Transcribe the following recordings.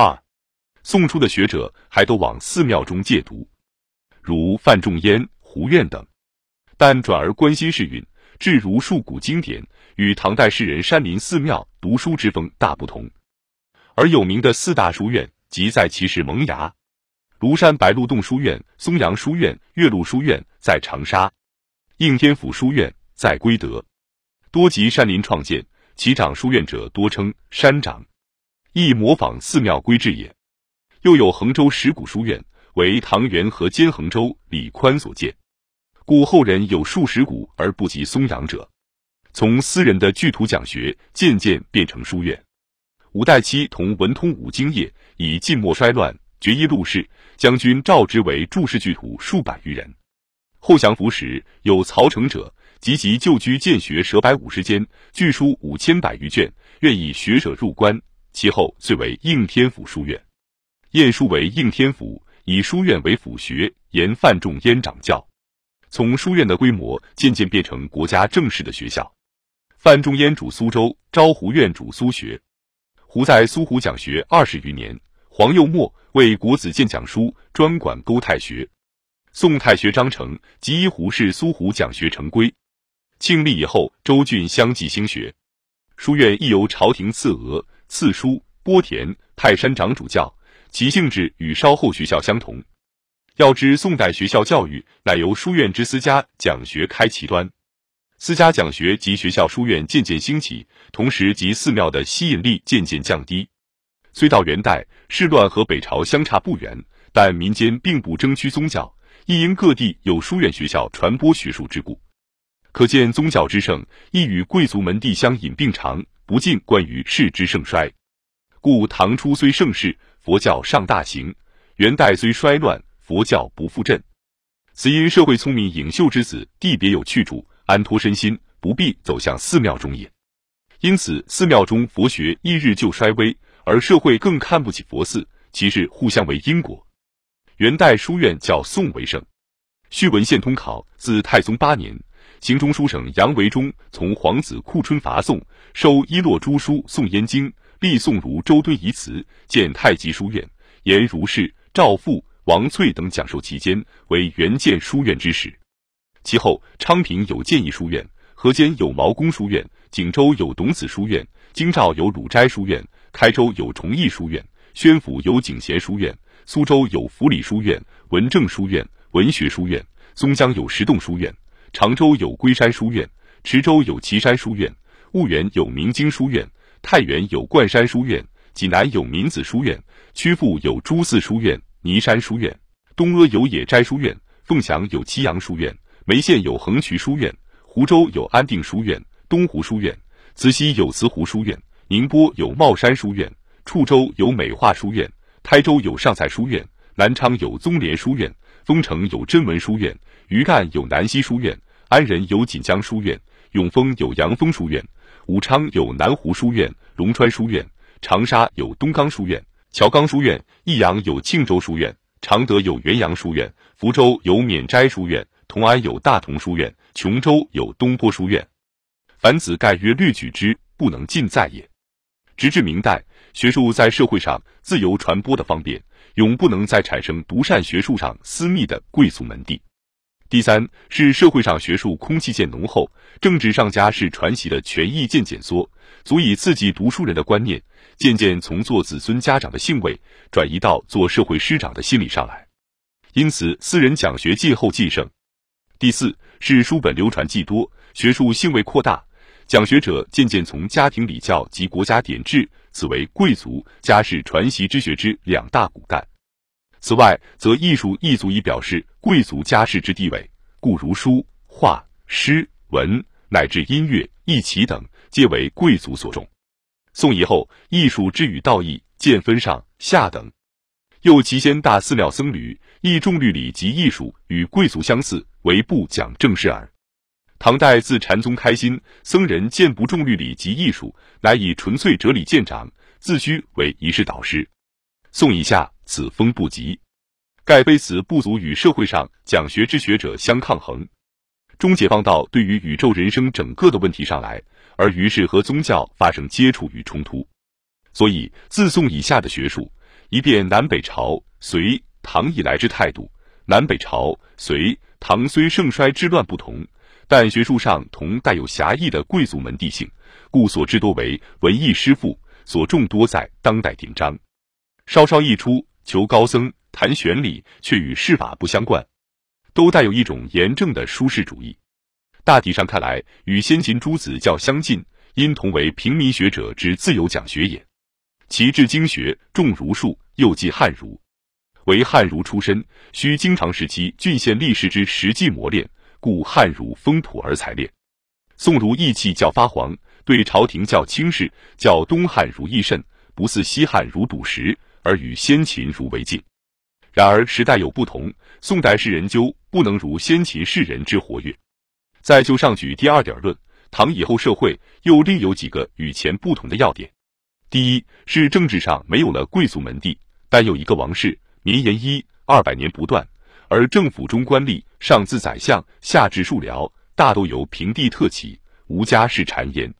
二，宋初的学者还都往寺庙中借读，如范仲淹、胡苑等，但转而关心世运，至儒数古经典，与唐代士人山林寺庙读书之风大不同。而有名的四大书院，即在其市萌芽。庐山白鹿洞书院、松阳书院、岳麓书院在长沙，应天府书院在归德，多集山林创建，其长书院者多称山长，亦模仿寺庙规制也。又有衡州石鼓书院，为唐元和兼衡州李宽所建，故后人有数石鼓而不及松阳者。从私人的聚徒讲学，渐渐变成书院。五代期同文通五经业，以晋末衰乱。决一陆氏将军召之为注释巨徒数百余人。后降服时，有曹成者，积极旧居建学舍百五十间，据书五千百余卷，愿以学者入关。其后遂为应天府书院，晏殊为应天府，以书院为府学，沿范仲淹掌教。从书院的规模渐渐变成国家正式的学校。范仲淹主苏州，昭湖院主苏学，胡在苏湖讲学二十余年。黄又墨为国子监讲书，专管勾太学。宋太学章程及一胡氏苏湖讲学成规。庆历以后，州郡相继兴学。书院亦由朝廷赐额、次书、波田、泰山长主教，其性质与稍后学校相同。要知宋代学校教育乃由书院之私家讲学开其端，私家讲学及学校书院渐渐兴起，同时及寺庙的吸引力渐渐降低。虽到元代，世乱和北朝相差不远，但民间并不争趋宗教，亦因各地有书院学校传播学术之故。可见宗教之盛，亦与贵族门第相引并长，不尽关于世之盛衰。故唐初虽盛世，佛教尚大行；元代虽衰乱，佛教不复振。此因社会聪明颖秀之子地别有去处，安托身心，不必走向寺庙中也。因此，寺庙中佛学一日就衰微。而社会更看不起佛寺，其事互相为因果。元代书院较宋为盛。续文献通考自太宗八年，行中书省杨维忠从皇子库春伐宋，收一洛诸书《宋燕经》，立宋儒周敦颐祠，建太极书院，言儒氏、赵复、王粹等讲授其间，为元建书院之始。其后昌平有建义书院，河间有毛公书院，景州有董子书院，京兆有鲁斋书院。开州有崇义书院，宣府有景贤书院，苏州有福理书院、文政书院、文学书院，松江有石洞书院，常州有龟山书院，池州有岐山书院，婺源有明经书院，太原有冠山书院，济南有民子书院，曲阜有朱寺书院、尼山书院，东阿有野斋书院，凤翔有祁阳书院，眉县有横渠书院，湖州有安定书院、东湖书院，慈溪有慈湖书院。宁波有茂山书院，处州有美化书院，台州有上蔡书院，南昌有宗廉书院，丰城有真文书院，余干有南溪书院，安仁有锦江书院，永丰有阳丰书院，武昌有南湖书院、龙川书院，长沙有东冈书院、乔冈书院，益阳有庆州书院，常德有元阳书院，福州有免斋书院，同安有大同书院，琼州有东坡书院。凡子盖曰略举之，不能尽在也。直至明代，学术在社会上自由传播的方便，永不能再产生独善学术上私密的贵族门第。第三是社会上学术空气渐浓厚，政治上家世传习的权益渐减缩，足以刺激读书人的观念，渐渐从做子孙家长的兴味，转移到做社会师长的心理上来。因此，私人讲学继后继盛。第四是书本流传既多，学术兴味扩大。讲学者渐渐从家庭礼教及国家典制，此为贵族家世传习之学之两大骨干。此外，则艺术亦足以表示贵族家世之地位，故如书画、诗文乃至音乐、艺棋等，皆为贵族所重。宋以后，艺术之与道义渐分上下等。又其先大寺庙僧侣亦重律礼及艺术，与贵族相似，为不讲正事耳。唐代自禅宗开心，僧人见不重律理及艺术，乃以纯粹哲理见长，自居为一世导师。宋以下，此风不及，盖非此不足与社会上讲学之学者相抗衡。中解放到对于宇宙人生整个的问题上来，而于是和宗教发生接触与冲突。所以，自宋以下的学术，一变南北朝、隋、唐以来之态度。南北朝、隋、唐虽盛衰之乱不同，但学术上同带有狭义的贵族门第性，故所知多为文艺诗赋，所重多在当代典章。稍稍一出，求高僧谈玄理，却与世法不相关，都带有一种严正的舒适主义。大体上看来，与先秦诸子较相近，因同为平民学者之自由讲学也。其治经学，重儒术，又忌汉儒。为汉儒出身，需经常时期郡县历史之实际磨练，故汉儒风土而才练。宋儒意气较发黄，对朝廷较轻视，较东汉儒益甚，不似西汉儒笃实，而与先秦儒为近。然而时代有不同，宋代士人究不能如先秦士人之活跃。再就上举第二点论，唐以后社会又另有几个与前不同的要点。第一是政治上没有了贵族门第，但有一个王室。绵延一二百年不断，而政府中官吏上自宰相，下至庶僚，大都由平地特起，无家世谗言，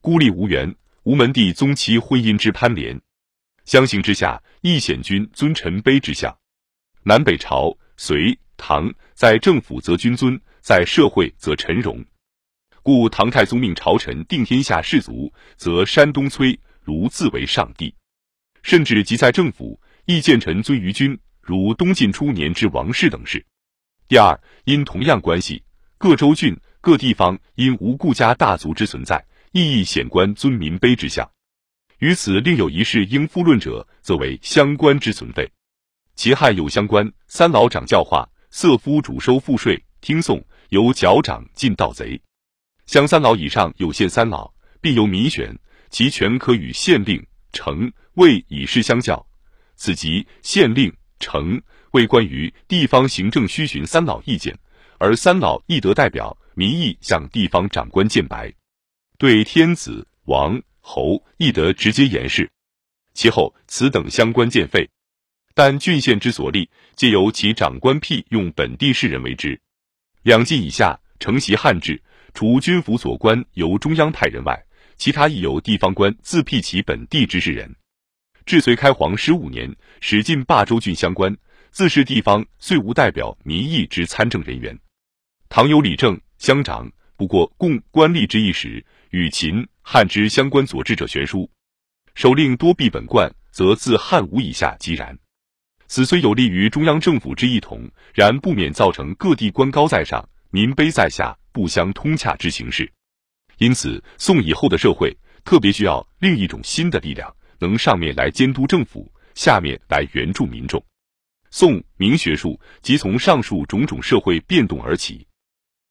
孤立无援，无门第宗戚婚姻之攀连，相形之下，亦显君尊臣卑之相。南北朝、隋、唐在政府则君尊，在社会则臣荣，故唐太宗命朝臣定天下士族，则山东崔如自为上帝，甚至即在政府。亦见臣尊于君，如东晋初年之王室等事。第二，因同样关系，各州郡、各地方因无顾家大族之存在，亦亦显官尊民卑之相。于此另有一事应复论者，则为乡官之存废。其汉有乡官，三老长教化，色夫主收赋税，听讼由脚长进盗贼。乡三老以上有县三老，并由民选，其权可与县令、城尉以示相较。此即县令、城为关于地方行政需询三老意见，而三老亦得代表民意向地方长官见白，对天子、王、侯亦得直接言示。其后此等相关见废，但郡县之所立，皆由其长官辟用本地士人为之。两晋以下承袭汉制，除军府所官由中央派人外，其他亦由地方官自辟其本地之士人。至隋开皇十五年，始进霸州郡相官，自是地方虽无代表民意之参政人员。唐有理政乡长，不过共官吏之一时，与秦汉之乡官佐治者悬殊。首令多避本贯，则自汉武以下即然。此虽有利于中央政府之一统，然不免造成各地官高在上，民卑在下，不相通洽之形势。因此，宋以后的社会特别需要另一种新的力量。能上面来监督政府，下面来援助民众。宋明学术即从上述种种社会变动而起。